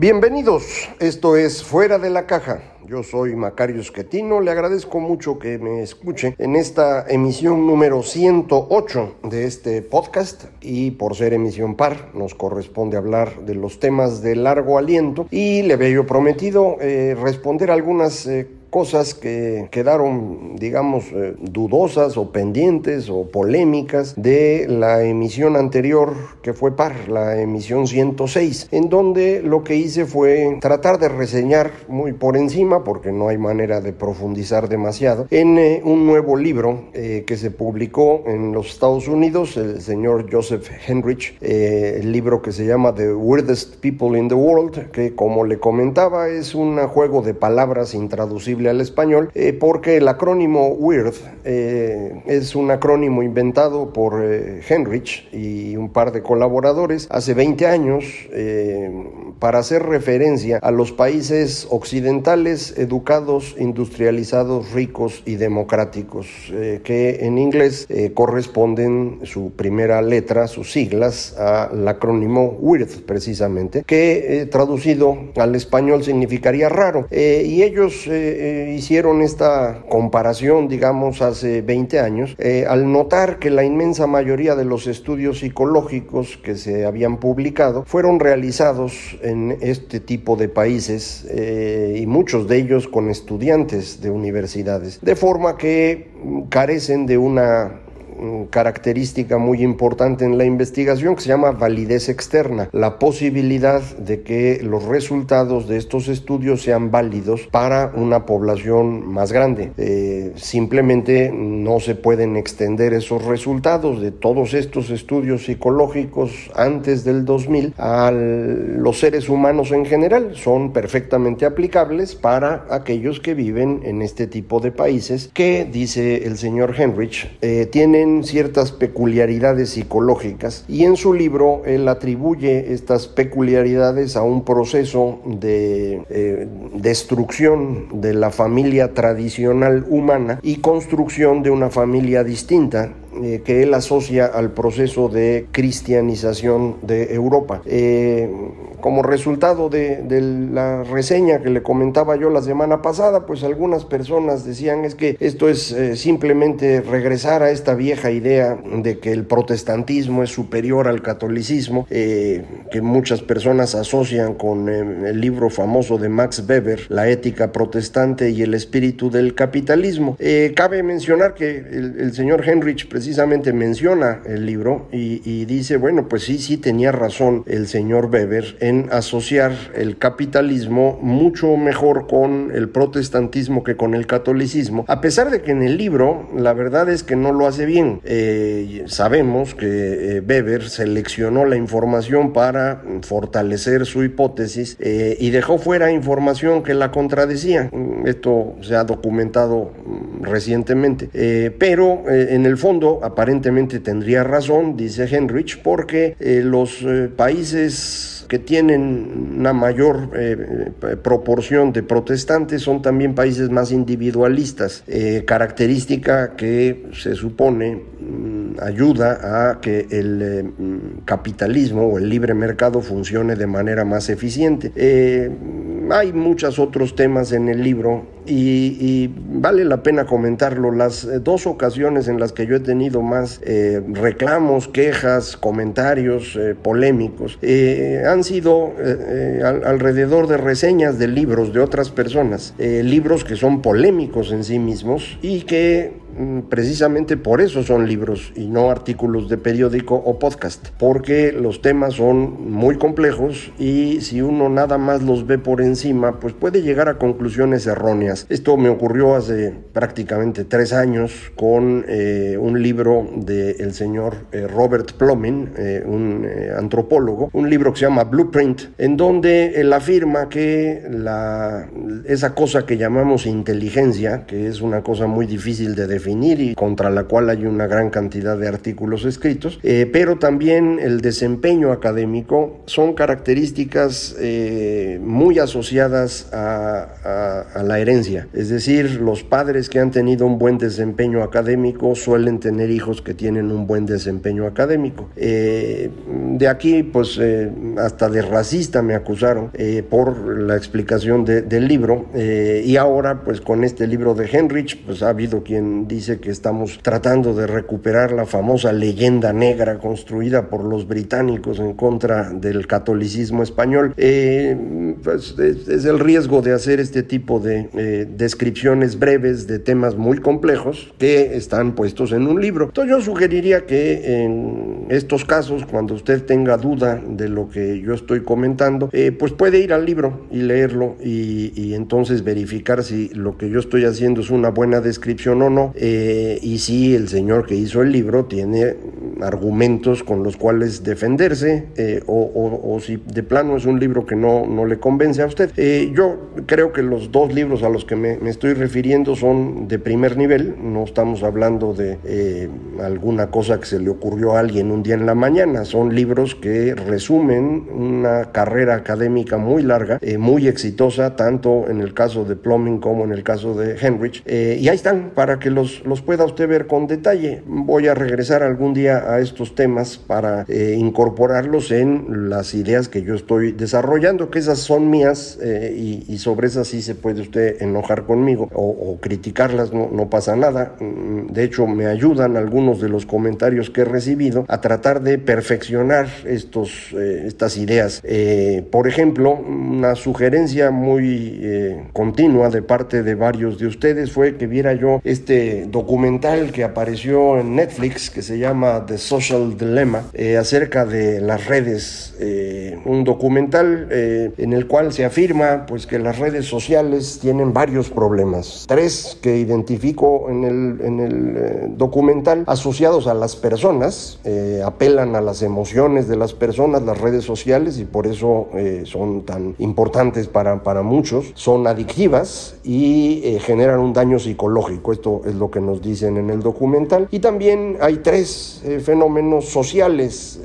Bienvenidos, esto es Fuera de la Caja. Yo soy Macario Esquetino, le agradezco mucho que me escuche en esta emisión número 108 de este podcast y por ser emisión par nos corresponde hablar de los temas de largo aliento y le había yo prometido eh, responder algunas eh, cosas que quedaron, digamos, eh, dudosas o pendientes o polémicas de la emisión anterior que fue par, la emisión 106, en donde lo que hice fue tratar de reseñar muy por encima, porque no hay manera de profundizar demasiado, en eh, un nuevo libro eh, que se publicó en los Estados Unidos, el señor Joseph Henrich, el libro que se llama The Weirdest People in the World, que como le comentaba es un juego de palabras intraducibles al español, eh, porque el acrónimo WEIRD eh, es un acrónimo inventado por eh, Henrich y un par de colaboradores hace 20 años para hacer referencia a los países occidentales educados, industrializados, ricos y democráticos, que en inglés corresponden su primera letra, sus siglas, al acrónimo WEIRD precisamente, que traducido al español significaría raro. y ellos hicieron esta comparación, digamos, hace 20 años, eh, al notar que la inmensa mayoría de los estudios psicológicos que se habían publicado fueron realizados en este tipo de países eh, y muchos de ellos con estudiantes de universidades, de forma que carecen de una característica muy importante en la investigación que se llama validez externa, la posibilidad de que los resultados de estos estudios sean válidos para una población más grande. Eh, simplemente no se pueden extender esos resultados de todos estos estudios psicológicos antes del 2000 a los seres humanos en general. Son perfectamente aplicables para aquellos que viven en este tipo de países que, dice el señor Henrich, eh, tienen ciertas peculiaridades psicológicas y en su libro él atribuye estas peculiaridades a un proceso de eh, destrucción de la familia tradicional humana y construcción de una familia distinta eh, que él asocia al proceso de cristianización de Europa. Eh, como resultado de, la reseña que le comentaba yo la semana pasada, pues algunas personas decían es que esto es eh, simplemente regresar a esta vieja idea de que el protestantismo es superior al catolicismo, que muchas personas asocian con el libro famoso de Max Weber, La ética protestante y el espíritu del capitalismo. cabe mencionar que el, señor Henrich precisamente menciona el libro y, dice, bueno, pues sí, sí tenía razón el señor Weber en asociar el capitalismo mucho mejor con el protestantismo que con el catolicismo, a pesar de que en el libro la verdad es que no lo hace bien. Eh, sabemos que eh, Weber seleccionó la información para fortalecer su hipótesis eh, y dejó fuera información que la contradecía. Esto se ha documentado mm, recientemente, pero en el fondo aparentemente tendría razón, dice Henrich, porque eh, los eh, países que tienen una mayor eh, proporción de protestantes son también países más individualistas, característica que se supone mm, ayuda a que el mm, capitalismo o el libre mercado funcione de manera más eficiente. hay muchos otros temas en el libro y, vale la pena comentarlo. Las eh, dos ocasiones en las que yo he tenido más eh, reclamos, quejas, comentarios eh, polémicos han sido alrededor de reseñas de libros de otras personas, libros que son polémicos en sí mismos y que precisamente por eso son libros y no artículos de periódico o podcast, porque los temas son muy complejos y si uno nada más los ve por encima, pues puede llegar a conclusiones erróneas. Esto me ocurrió hace prácticamente tres años con eh, un libro del señor eh, Robert Plomin, eh, un antropólogo, un libro que se llama Blueprint, en donde él afirma que esa cosa que llamamos inteligencia, que es una cosa muy difícil de definir y contra la cual hay una gran cantidad de artículos escritos, pero también el desempeño académico son características muy asociadas a, a la herencia, es decir, los padres que han tenido un buen desempeño académico suelen tener hijos que tienen un buen desempeño académico. Eh, de aquí, pues, eh, hasta de racista me acusaron eh, por la explicación del libro. y ahora, pues, con este libro de Henrich, pues ha habido quien dice que estamos tratando de recuperar la famosa leyenda negra construida por los británicos en contra del catolicismo español. pues es, el riesgo de hacer este tipo de descripciones breves de temas muy complejos que están puestos en un libro. Entonces yo sugeriría que en estos casos, cuando usted tenga duda de lo que yo estoy comentando, eh, pues puede ir al libro y leerlo y, entonces verificar si lo que yo estoy haciendo es una buena descripción o no eh, y si el señor que hizo el libro tiene argumentos con los cuales defenderse eh, o, si de plano es un libro que no, no le convence a usted. yo creo que los dos libros a los que me, estoy refiriendo son de primer nivel, no estamos hablando de eh, alguna cosa que se le ocurrió a alguien un día en la mañana, son libros que resumen una carrera académica muy larga, eh, muy exitosa, tanto en el caso de Plumbing como en el caso de Henrich, eh, y ahí están para que los, los pueda usted ver con detalle. Voy a regresar algún día a estos temas para incorporarlos en las ideas que yo estoy desarrollando, que esas son mías y, sobre esas sí se puede usted enojar conmigo o, criticarlas, no, no pasa nada. Mm, de hecho, me ayudan algunos de los comentarios que he recibido a tratar de perfeccionar estos, eh, estas ideas. Eh, por ejemplo, una sugerencia muy eh, continua de parte de varios de ustedes fue que viera yo este documental que apareció en Netflix que se llama The Social Dilemma acerca de las redes. un documental en el cual se afirma pues que las redes sociales tienen varios problemas. Tres que identifico en el, en el eh, documental asociados a las personas, eh, apelan a las emociones de las personas, las redes sociales, y por eso eh, son tan importantes para, para muchos, son adictivas y generan un daño psicológico. Esto es lo que nos dicen en el documental. Y también hay tres fenómenos sociales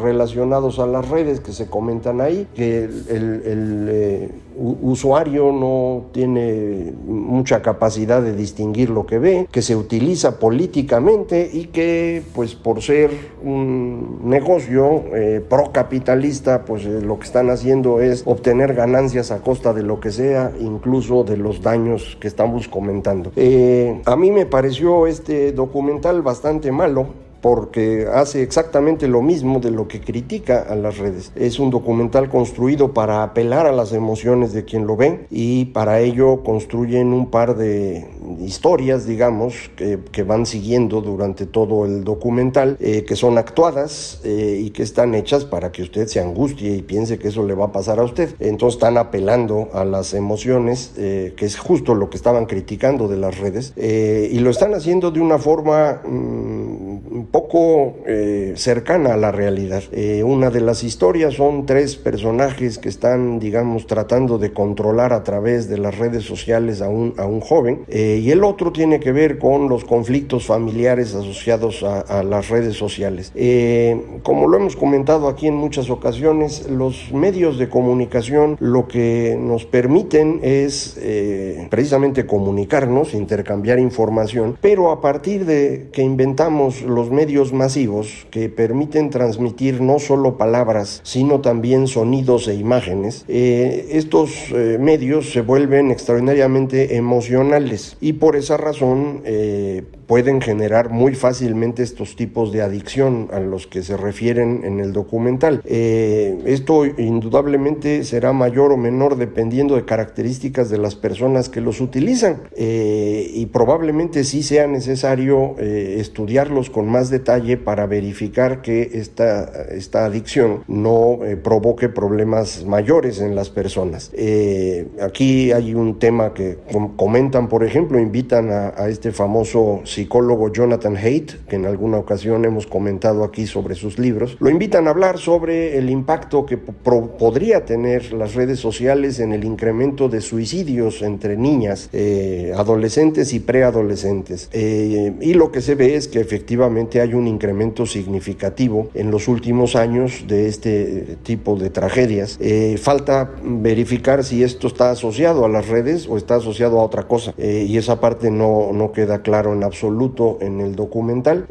relacionados a las redes que se comentan ahí, que el usuario no tiene mucha capacidad de distinguir lo que ve, que se utiliza políticamente y que pues por ser un negocio eh, procapitalista pues eh, lo que están haciendo es obtener ganancias a costa de lo que sea, incluso de los daños que estamos comentando. Eh, a mí me pareció este documental bastante malo porque hace exactamente lo mismo de lo que critica a las redes. Es un documental construido para apelar a las emociones de quien lo ve y para ello construyen un par de historias, digamos, que, van siguiendo durante todo el documental, eh, que son actuadas eh, y que están hechas para que usted se angustie y piense que eso le va a pasar a usted. Entonces están apelando a las emociones, eh, que es justo lo que estaban criticando de las redes, y lo están haciendo de una forma... Mm, poco eh, cercana a la realidad. Eh, una de las historias son tres personajes que están, digamos, tratando de controlar a través de las redes sociales a un, a un joven eh, y el otro tiene que ver con los conflictos familiares asociados a, las redes sociales. como lo hemos comentado aquí en muchas ocasiones, los medios de comunicación lo que nos permiten es precisamente comunicarnos, intercambiar información, pero a partir de que inventamos los medios masivos que permiten transmitir no solo palabras, sino también sonidos e imágenes, eh, estos eh, medios se vuelven extraordinariamente emocionales. Y por esa razón eh, pueden generar muy fácilmente estos tipos de adicción a los que se refieren en el documental. Eh, esto indudablemente será mayor o menor dependiendo de características de las personas que los utilizan eh, y probablemente sí sea necesario eh, estudiarlos con más detalle para verificar que esta, esta adicción no provoque problemas mayores en las personas. aquí hay un tema que comentan, por ejemplo, invitan a, a este famoso psicólogo Jonathan Haidt, que en alguna ocasión hemos comentado aquí sobre sus libros, lo invitan a hablar sobre el impacto que podría tener las redes sociales en el incremento de suicidios entre niñas, eh, adolescentes y preadolescentes. Eh, y lo que se ve es que efectivamente hay un incremento significativo en los últimos años de este tipo de tragedias. Eh, falta verificar si esto está asociado a las redes o está asociado a otra cosa. y esa parte no, no queda claro en absoluto en el documental.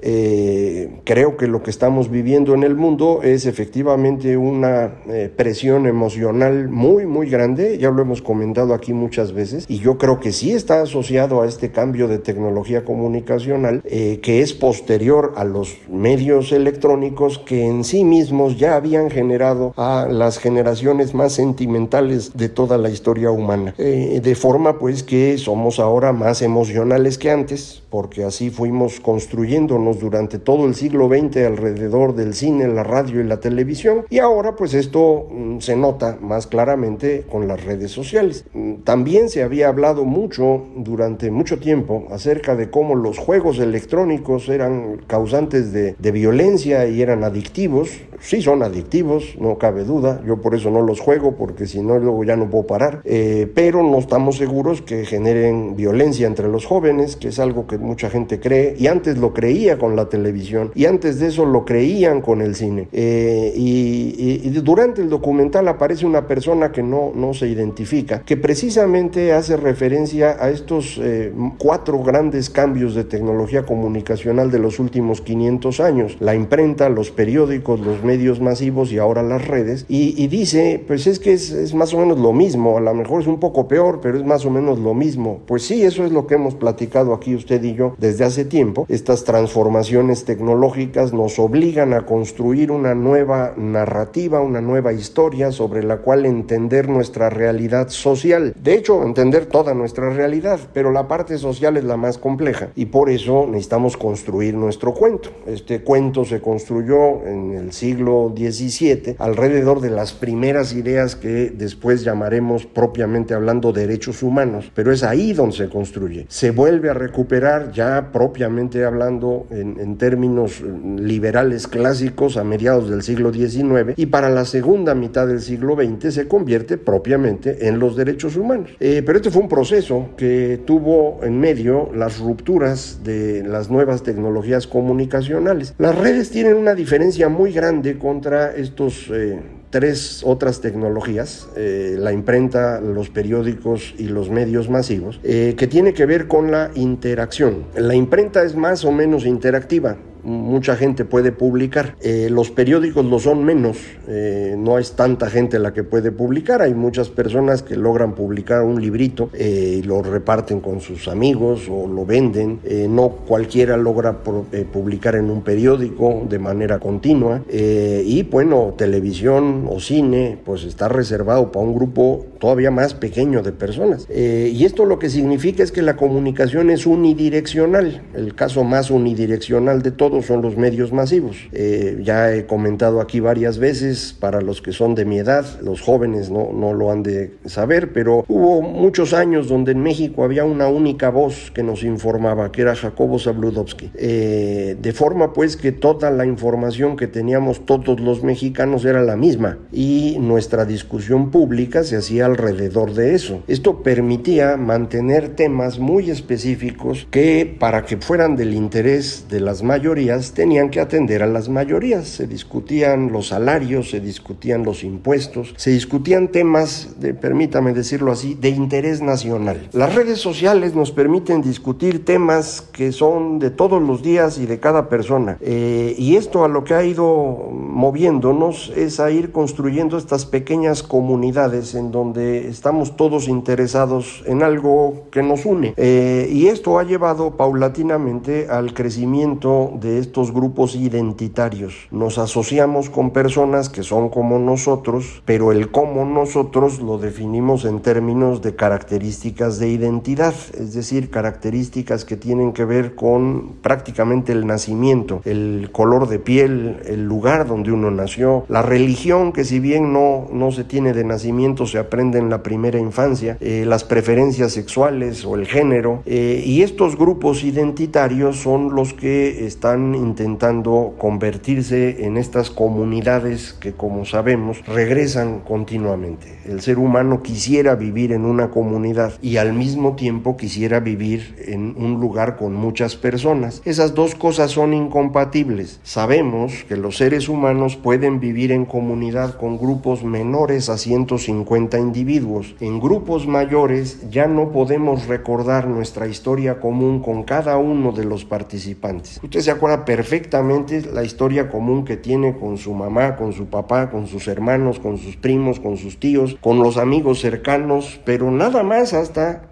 creo que lo que estamos viviendo en el mundo es efectivamente una eh, presión emocional muy, muy grande, ya lo hemos comentado aquí muchas veces, y yo creo que sí está asociado a este cambio de tecnología comunicacional eh, que es posterior a los medios electrónicos que en sí mismos ya habían generado a las generaciones más sentimentales de toda la historia humana, eh, de forma pues que somos ahora más emocionales que antes, porque así fuimos construyéndonos durante todo el siglo XX alrededor del cine, la radio y la televisión, y ahora pues esto mm, se nota más claramente con las redes sociales. Mm, también se había hablado mucho durante mucho tiempo acerca de cómo los juegos electrónicos eran causantes de, violencia y eran adictivos. Sí son adictivos, no cabe duda. Yo por eso no los juego porque si no luego ya no puedo parar. Eh, pero no estamos seguros que generen violencia entre los jóvenes, que es algo que mucha gente cree y antes lo creía con la televisión y antes de eso lo creían con el cine. Eh, y, y, durante el documental aparece una persona que no, no se identifica, que precisamente hace referencia a estos eh, cuatro grandes cambios de tecnología comunicacional de los últimos 500 años, la imprenta, los periódicos, los medios masivos y ahora las redes, y, y dice, pues es que es, es, más o menos lo mismo, a lo mejor es un poco peor, pero es más o menos lo mismo. Pues sí, eso es lo que hemos platicado aquí usted y yo desde hace tiempo, estas transformaciones tecnológicas nos obligan a construir una nueva narrativa, una nueva historia sobre la cual entender nuestra realidad social. De hecho, entender toda nuestra realidad, pero la parte social es la más compleja y por eso necesitamos construir nuestro cuento. Este cuento se construyó en el siglo XVII alrededor de las primeras ideas que después llamaremos propiamente hablando derechos humanos, pero es ahí donde se construye. Se vuelve a recuperar ya propiamente hablando en, en términos liberales clásicos a mediados del siglo XIX y para la segunda mitad del siglo XX se convierte propiamente en los derechos humanos. Eh, pero este fue un proceso que tuvo en medio las rupturas de las nuevas tecnologías comunicacionales. Las redes tienen una diferencia muy grande contra estos... Eh, tres otras tecnologías, eh, la imprenta, los periódicos y los medios masivos, que tiene que ver con la interacción. La imprenta es más o menos interactiva, mucha gente puede publicar. Eh, los periódicos lo son menos, eh, no es tanta gente la que puede publicar, hay muchas personas que logran publicar un librito eh, y lo reparten con sus amigos o lo venden, no cualquiera logra publicar en un periódico de manera continua y bueno, televisión o cine pues está reservado para un grupo todavía más pequeño de personas. y esto lo que significa es que la comunicación es unidireccional, el caso más unidireccional de todo son los medios masivos. Eh, ya he comentado aquí varias veces, para los que son de mi edad, los jóvenes no, no lo han de saber, pero hubo muchos años donde en México había una única voz que nos informaba, que era Jacobo Zabludovsky. Eh, de forma pues que toda la información que teníamos todos los mexicanos era la misma y nuestra discusión pública se hacía alrededor de eso. Esto permitía mantener temas muy específicos que para que fueran del interés de las mayorías minorías tenían que atender a las mayorías. Se discutían los salarios, se discutían los impuestos, se discutían temas, de, permítame decirlo así, de interés nacional. Las redes sociales nos permiten discutir temas que son de todos los días y de cada persona. Eh, y esto a lo que ha ido moviéndonos es a ir construyendo estas pequeñas comunidades en donde estamos todos interesados en algo que nos une. Eh, y esto ha llevado paulatinamente al crecimiento de estos grupos identitarios. Nos asociamos con personas que son como nosotros, pero el cómo nosotros lo definimos en términos de características de identidad, es decir, características que tienen que ver con prácticamente el nacimiento, el color de piel, el lugar donde uno nació, la religión que si bien no, no se tiene de nacimiento, se aprende en la primera infancia, eh, las preferencias sexuales o el género, eh, y estos grupos identitarios son los que están intentando convertirse en estas comunidades que como sabemos regresan continuamente. El ser humano quisiera vivir en una comunidad y al mismo tiempo quisiera vivir en un lugar con muchas personas. Esas dos cosas son incompatibles. Sabemos que los seres humanos pueden vivir en comunidad con grupos menores a 150 individuos. En grupos mayores ya no podemos recordar nuestra historia común con cada uno de los participantes. Usted se perfectamente la historia común que tiene con su mamá, con su papá, con sus hermanos, con sus primos, con sus tíos, con los amigos cercanos, pero nada más hasta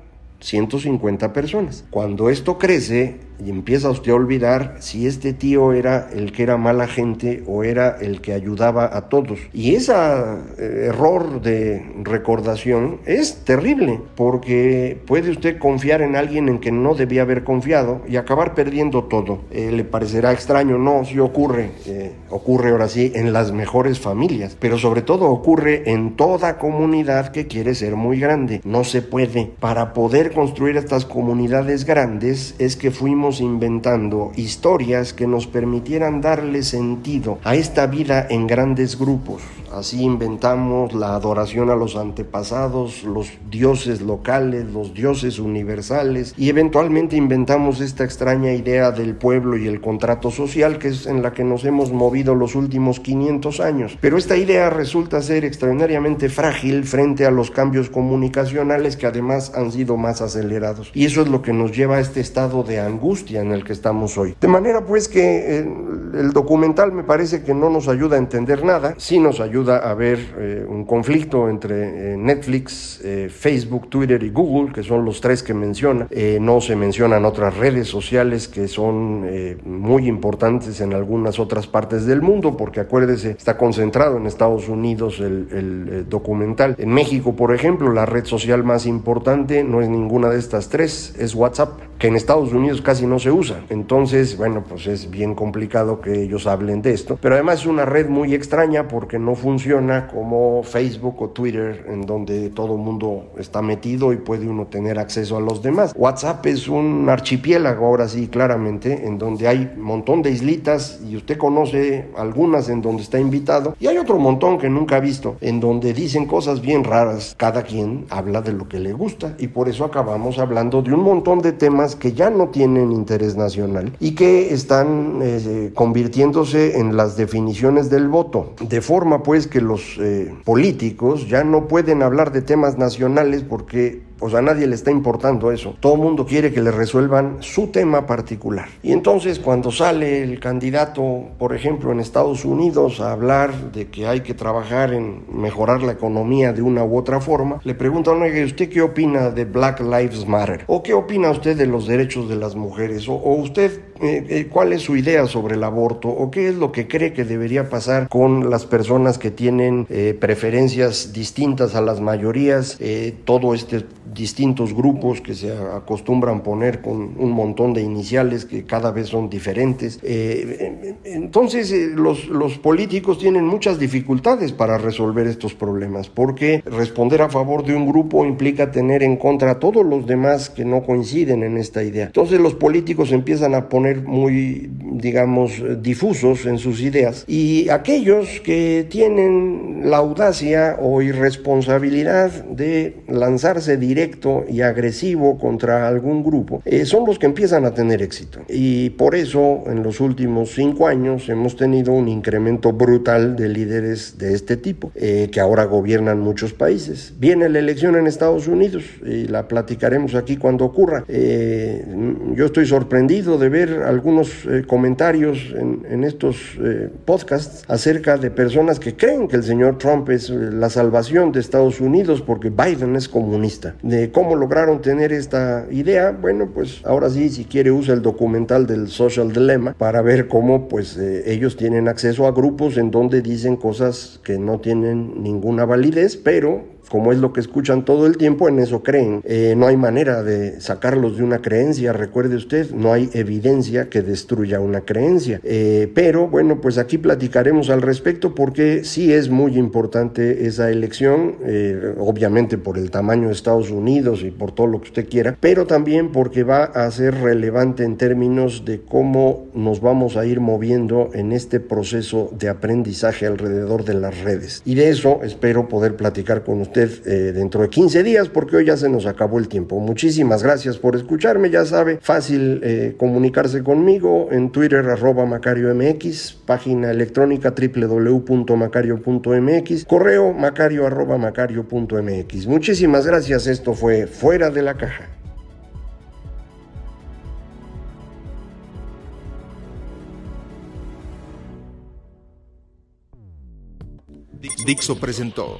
150 personas. Cuando esto crece, y empieza usted a olvidar si este tío era el que era mala gente o era el que ayudaba a todos. Y ese eh, error de recordación es terrible porque puede usted confiar en alguien en que no debía haber confiado y acabar perdiendo todo. Eh, le parecerá extraño, no, sí ocurre, eh, ocurre ahora sí en las mejores familias, pero sobre todo ocurre en toda comunidad que quiere ser muy grande. No se puede. Para poder construir estas comunidades grandes es que fuimos inventando historias que nos permitieran darle sentido a esta vida en grandes grupos. Así inventamos la adoración a los antepasados, los dioses locales, los dioses universales y eventualmente inventamos esta extraña idea del pueblo y el contrato social que es en la que nos hemos movido los últimos 500 años. Pero esta idea resulta ser extraordinariamente frágil frente a los cambios comunicacionales que además han sido más acelerados. Y eso es lo que nos lleva a este estado de angustia en el que estamos hoy. De manera pues que eh, el documental me parece que no nos ayuda a entender nada, sí nos ayuda a ver eh, un conflicto entre eh, Netflix, Facebook, Twitter y Google, que son los tres que menciona. no se mencionan otras redes sociales que son muy importantes en algunas otras partes del mundo, porque acuérdese, está concentrado en Estados Unidos el, el documental. En México, por ejemplo, la red social más importante no es ninguna de estas tres, es WhatsApp, que en Estados Unidos casi no se usa. Entonces, bueno, pues es bien complicado que ellos hablen de esto. Pero además es una red muy extraña porque no funciona como Facebook o Twitter, en donde todo el mundo está metido y puede uno tener acceso a los demás. WhatsApp es un archipiélago, ahora sí, claramente, en donde hay un montón de islitas y usted conoce algunas en donde está invitado y hay otro montón que nunca ha visto, en donde dicen cosas bien raras. Cada quien habla de lo que le gusta y por eso acabamos hablando de un montón de temas que ya no tienen interés nacional y que están eh, convirtiéndose en las definiciones del voto. De forma pues que los eh, políticos ya no pueden hablar de temas nacionales porque pues a nadie le está importando eso. Todo el mundo quiere que le resuelvan su tema particular. Y entonces cuando sale el candidato, por ejemplo, en Estados Unidos a hablar de que hay que trabajar en mejorar la economía de una u otra forma, le preguntan, oye, ¿usted qué opina de Black Lives Matter? ¿O qué opina usted de los derechos de las mujeres? ¿O, usted eh, eh, cuál es su idea sobre el aborto? ¿O qué es lo que cree que debería pasar con las personas que tienen eh, preferencias distintas a las mayorías? todo este distintos grupos que se acostumbran poner con un montón de iniciales que cada vez son diferentes. Eh, entonces eh, los, los políticos tienen muchas dificultades para resolver estos problemas porque responder a favor de un grupo implica tener en contra a todos los demás que no coinciden en esta idea. Entonces los políticos empiezan a poner muy, digamos, difusos en sus ideas y aquellos que tienen la audacia o irresponsabilidad de lanzarse directo y agresivo contra algún grupo, eh, son los que empiezan a tener éxito. Y por eso en los últimos cinco años hemos tenido un incremento brutal de líderes de este tipo, eh, que ahora gobiernan muchos países. Viene la elección en Estados Unidos y la platicaremos aquí cuando ocurra. Eh, yo estoy sorprendido de ver algunos comentarios en, en estos podcasts acerca de personas que creen que el señor Trump es la salvación de Estados Unidos porque Biden es comunista. De cómo lograron tener esta idea, bueno, pues ahora sí, si quiere usa el documental del Social Dilemma para ver cómo pues eh, ellos tienen acceso a grupos en donde dicen cosas que no tienen ninguna validez, pero como es lo que escuchan todo el tiempo, en eso creen. Eh, no hay manera de sacarlos de una creencia, recuerde usted, no hay evidencia que destruya una creencia. Eh, pero bueno, pues aquí platicaremos al respecto porque sí es muy importante esa elección, eh, obviamente por el tamaño de Estados Unidos y por todo lo que usted quiera, pero también porque va a ser relevante en términos de cómo nos vamos a ir moviendo en este proceso de aprendizaje alrededor de las redes. Y de eso espero poder platicar con eh, dentro de 15 días porque hoy ya se nos acabó el tiempo. Muchísimas gracias por escucharme, ya sabe, fácil eh, comunicarse conmigo en Twitter arroba Macario MX, página electrónica www.macario.mx, correo macario arroba macario.mx. Muchísimas gracias, esto fue Fuera de la Caja. Dixo presentó